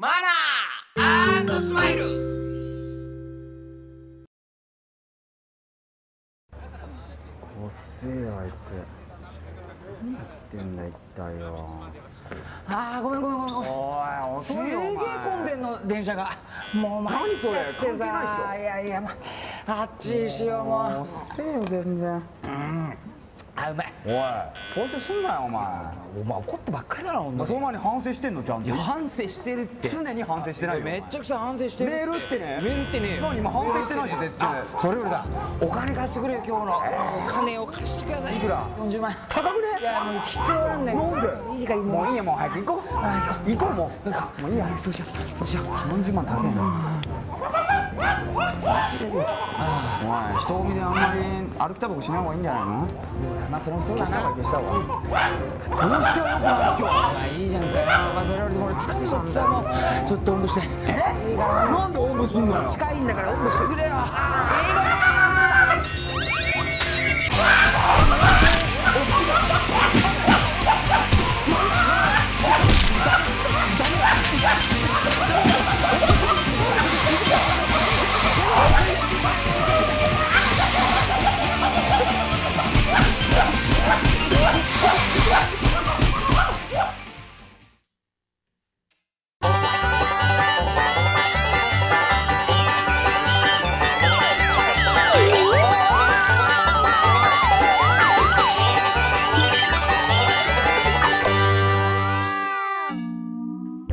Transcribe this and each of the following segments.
マナースマイル。遅えよあいつ。何やってんだ一体よ。あーごめんごめんごめんごめん。おいすげえ混んでんの電車が。もう参っちゃってさいやいやまあっちにしようもう。遅えよ全然あうまいおい。反省すんなよお前。お前怒ってばっかりだなほんとに。その前に反省してんのちゃんと。いや反省してるって。常に反省してないよ。めっちゃくちゃ反省してる。メールってね。メールってね何今反省してないし絶対。それよりだ。お金貸してくれよ今日の。お金を貸してください。いくら？40万。円高くね？いやもう必要なんだよ。なんで？いい時間ももういいよもう早く行こう。あ行こう。も行こう。もういいや。そうしよう。そうしよう。う40万高いなおい人混みであんまり歩きタバコしない方がいいんじゃないの？まあそれもそうだな消した方がいいどうしてはよくないっしょまあいいじゃんかよまあそれよりも俺疲れちゃってさもうちょっとおんぶして。え？いいからなんでおんぶすんのよ。近いんだからおんぶしてくれよ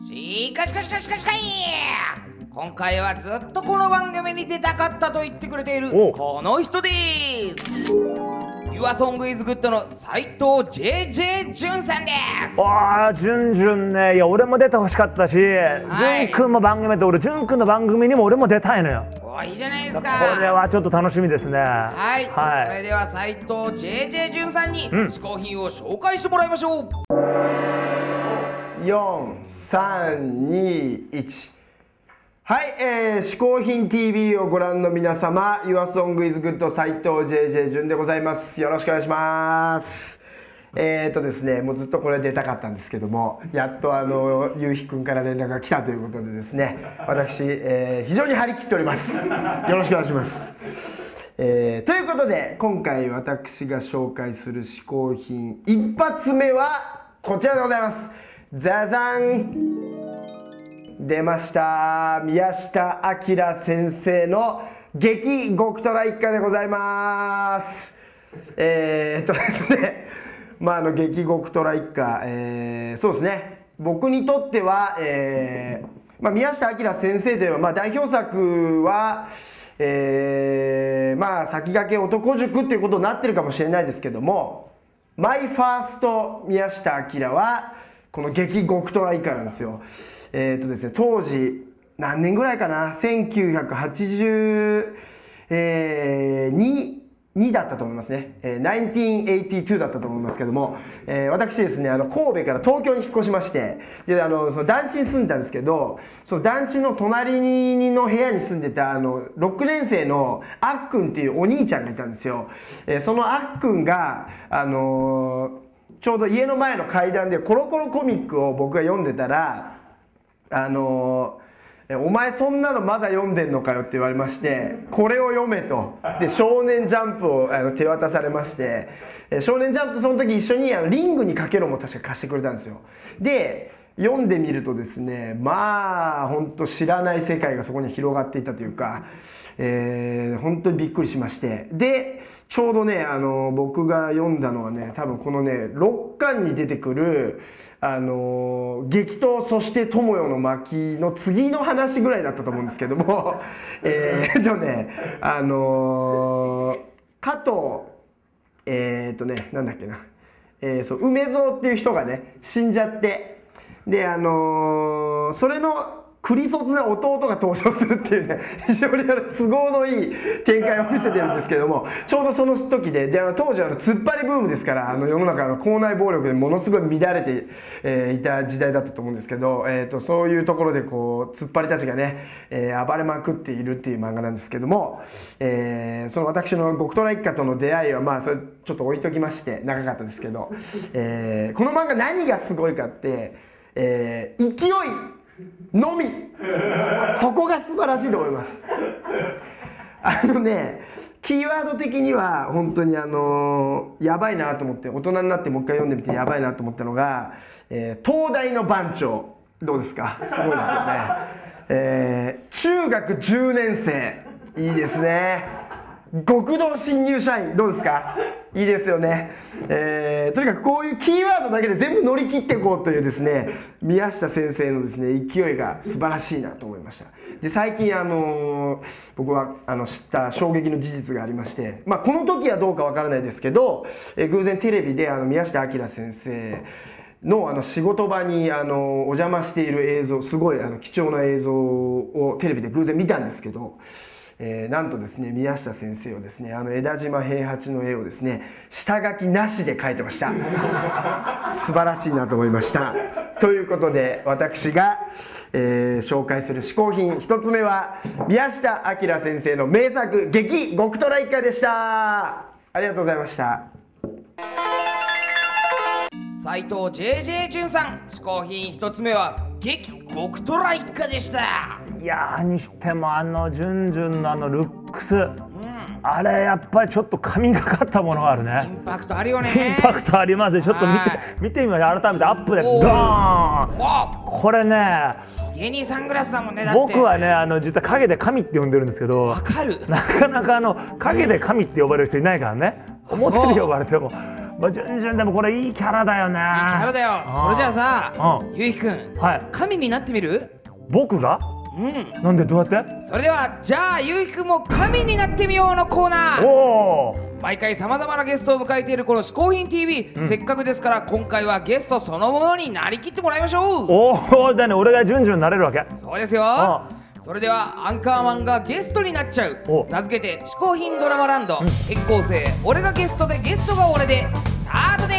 しかしかしかしかしかい今回はずっとこの番組に出たかったと言ってくれているお。この人です。YourSongIsGood の斉藤 JJ 潤さんです。ああじゅんじゅんね。いや俺も出てほしかったし、じゅんくんも番組で俺じゅんくんの番組にも俺も出たいのよ。おいいじゃないですこかれはちょっと楽しみですね。ははい、はい。それでは斉藤 JJ 潤さんに嗜好品を紹介してもらいましょう、4321はい、えー、嗜好品 TV をご覧の皆様 YourSongIsGood 斉藤 JJ 潤でございます。よろしくお願いします。えーとですねもうずっとこれ出たかったんですけどもやっとあのゆうひくんから連絡が来たということでですね私、えー非常に張り切っております。よろしくお願いします。えーということで今回私が紹介する嗜好品一発目はこちらでございます。ザザン。出ました。宮下明先生の激極トラ一家でございます。えー、っとですね。まああの激極トラ一家、えーそうですね。僕にとっては、えーまあ、宮下明先生といえば、まあ、代表作はえーまあ先駆け男塾っていうことになってるかもしれないですけどもマイファースト宮下明はこの激極トラ以下なんですよ。えっ、とですね、当時何年ぐらいかな？1982、えー2 2だったと思いますね、えー1982だったと思いますけども、えー私ですねあの神戸から東京に引っ越しまして。であのその団地に住んでたんですけどその団地の隣にの部屋に住んでたあの6年生のあっくんっていうお兄ちゃんがいたんですよ、えーそのあっくんがあのーちょうど家の前の階段でコロコロコミックを僕が読んでたらあのえお前そんなのまだ読んでんのかよって言われましてこれを読めと。で少年ジャンプをあの手渡されまして少年ジャンプとその時一緒にあのリングにかけろも確か貸してくれたんですよ。で読んでみるとですねまあ本当知らない世界がそこに広がっていたというか、えー本当にびっくりしまして。でちょうどねあの僕が読んだのはね多分このね6巻に出てくるあの激闘そして友よの巻の次の話ぐらいだったと思うんですけども えっとねあの加藤えーっとねなんだっけな、えーそう梅蔵っていう人がね死んじゃってであのーそれのクリソツな弟が登場するっていうね 非常に都合のいい展開を見せてるんですけどもちょうどその時でであの当時はあの突っ張りブームですからあの世の中の校内暴力でものすごい乱れて、えーいた時代だったと思うんですけど、えー、とそういうところでこう突っ張りたちがね、えー暴れまくっているっていう漫画なんですけども、えーその私の極虎一家との出会いはまあそれちょっと置いときまして長かったですけど、えーこの漫画何がすごいかって、えー勢いのみ。そこが素晴らしいと思います。あのねキーワード的には本当にあのやばいなと思って大人になってもう一回読んでみてやばいなと思ったのが、えー東大の番長。どうですか？すごいですよね、えー中学10年生。いいですね。極道新入社員どうですか？いいですよね、えーとにかくこういうキーワードだけで全部乗り切っていこうというですね宮下先生のですね勢いが素晴らしいなと思いました。で最近あのー僕はあの知った衝撃の事実がありまして、まあ、この時はどうかわからないですけど、えー偶然テレビであの宮下明先生のあの仕事場にあのお邪魔している映像すごいあの貴重な映像をテレビで偶然見たんですけど、えーなんとですね宮下先生をですねあの枝島平八の絵をですね下書きなしで描いてました。素晴らしいなと思いました。ということで私が、えー紹介する嗜好品一つ目は宮下明先生の名作「劇極虎一家」でした。ありがとうございました。斉藤 JJ 潤さん嗜好品一つ目は激極トラ一家でした。いやーにしてもあのジュンジュンのあのルックス、あれやっぱりちょっと神がかったものがあるイねンパクトあるよね。インパクトありますね。ちょっと見てはい。見てみましょう。改めてアップで。ドー。ン。わこれね家にサングラスだもんねだって。僕はねあの実は影で神って呼んでるんですけどわかる。なかなかあの影で神って呼ばれる人いないからね。表で呼ばれても。まあジュンジュンでもこれいいキャラだよね。いいキャラだよ。それじゃあさうん。ゆうひくんはい。神になってみる？僕が？うん。なんでどうやって？それではじゃあゆうひくんも神になってみようのコーナー。おお毎回さまざまなゲストを迎えているこの「嗜好品 TV」せっかくですから今回はゲストそのものになりきってもらいましょう。おおだね俺がジュンジュンになれるわけ。そうですよ。あそれではアンカーマンがゲストになっちゃう。お。名付けて「嗜好品ドラマランド」転校生俺がゲストでゲストが俺でスタートです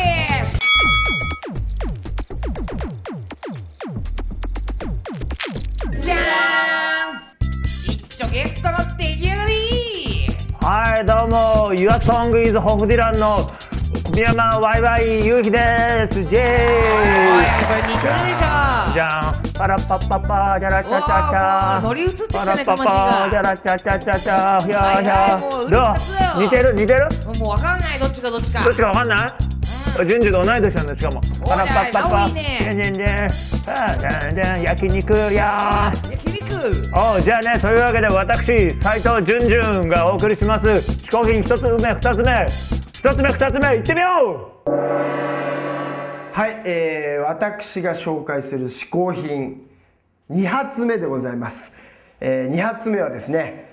はいどうも Your Song is ホフディランの小宮山ワイワイゆうひです。ジェーイ。これ似てるでしょ。じゃん。パラッパッパッパージャラチャチャチャ乗り移ってきたねパラッパッパージャラチャチャチャチャヒャー。ヒはいャどう？似てる？似てる？もう分かんないどっちかどっちか。どっちかわかん。ない順次と同い年なんですしかもパラッパッパッパねじゃんじゃんじゃんあーじゃんじゃん焼肉やおじゃあねというわけで私斉藤淳淳がお送りします。嗜好品一つ目二つ目。一つ目二つ目いってみよう！はい、えー私が紹介する嗜好品2発目でございます、え2発目はですね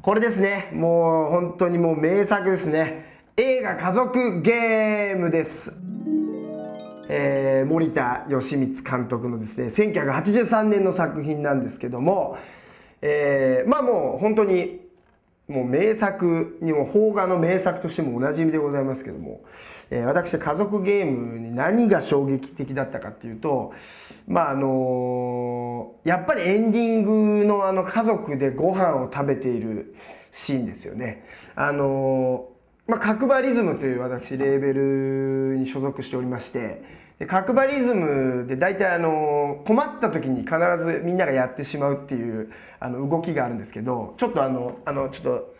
これですね。もう本当にもう名作ですね。映画家族ゲームです。えー森田義満監督のですね1983年の作品なんですけども、えーまあもう本当にもう名作にも邦画の名作としてもおなじみでございますけども、えー私家族ゲームに何が衝撃的だったかっていうとまああのやっぱりエンディングのあの家族でご飯を食べているシーンですよね。あのまあ、角張リズムという私レーベルに所属しておりましてで角張リズムで大体あの困った時に必ずみんながやってしまうっていうあの動きがあるんですけどちょっとあのあのちょっと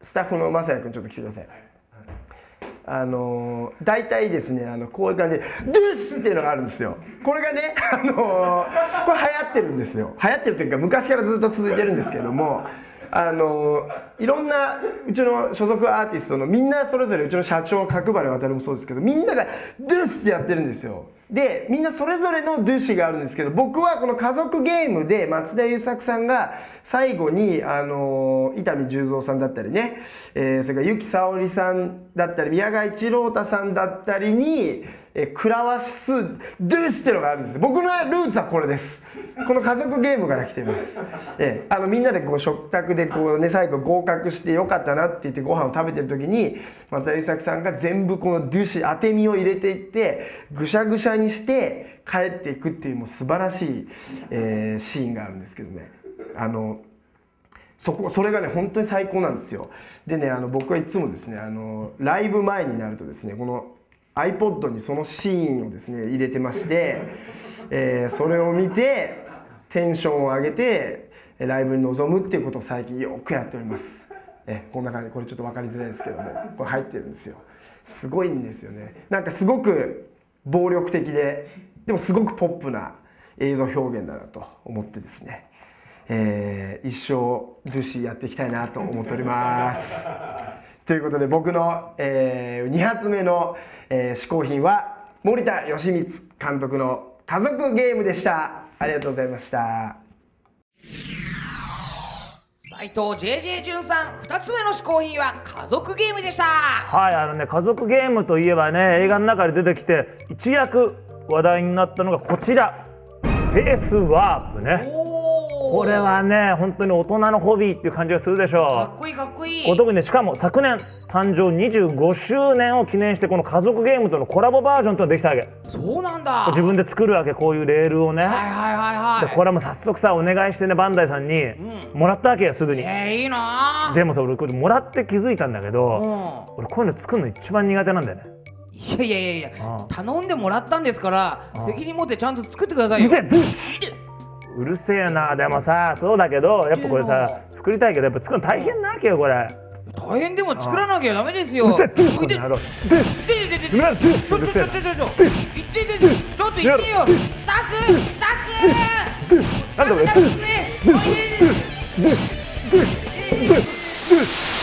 スタッフの雅也君ちょっと来てください。あの大体ですねあのこういう感じで「ドゥッシュ!」っていうのがあるんですよこれがねあのこれ流行ってるんですよ流行ってるというか昔からずっと続いてるんですけどもあのいろんなうちの所属アーティストのみんなそれぞれうちの社長角張渡もそうですけどみんなが「です!」ってやってるんですよでみんなそれぞれのドゥシがあるんですけど僕はこの家族ゲームで松田優作さんが最後にあの伊丹十三さんだったりね、えーそれから由紀さおりさんだったり宮川一郎太さんだったりにえークラワシスドゥースっていうのがあるんです。僕のルーツはこれです。この家族ゲームから来ています、えーあのみんなでこう食卓でこうね最後合格してよかったなって言ってご飯を食べてる時に松田優作さんが全部このドゥシ当て身を入れていってぐしゃぐしゃにして帰っていくっていうもう素晴らしい、えーシーンがあるんですけどね。あのそこそれがね本当に最高なんですよ。でねあの僕はいつもですねあのライブ前になるとですねこの iPod にそのシーンをですね入れてまして、えーそれを見てテンションを上げてえライブに臨むっていうことを最近よくやっております。えこんな感じこれちょっと分かりづらいですけどもこれ入ってるんですよ。すごいんですよね。なんかすごく暴力的ででもすごくポップな映像表現だなと思ってですねえー一生ドゥシーやっていきたいなと思っております。ということで僕の、え2発目の、えー試行品は森田義満監督の家族ゲームでした。ありがとうございました。斉藤 JJ 潤さん2つ目の試行品は家族ゲームでした。はいあのね家族ゲームといえばね映画の中で出てきて一躍話題になったのがこちら。スペースワープね。これはね本当に大人のホビーっていう感じがするでしょかっこいいかっお特にね。しかも昨年誕生25周年を記念してこの家族ゲームとのコラボバージョンというのができたわけ。そうなんだ。自分で作るわけこういうレールをね、はいはいはいはい。でこれはもう早速さお願いしてねバンダイさんにもらったわけよすぐに、えー、いいな。でもさ俺これもらって気づいたんだけど、うん。俺こういうの作るの一番苦手なんだよね。いやいやいやいやああ頼んでもらったんですから責任持ってちゃんと作ってくださいうようるせえな。でもさそうだけどやっぱこれさ作りたいけどやっぱ作るの大変なわけよこれ。大変でも作らなきゃダメですよ。ちょちょちょちょちょちょ言っててちょっと言ってよ。スタッフスタッフ。ュなんだこれブッシュ助けてくれおいでブ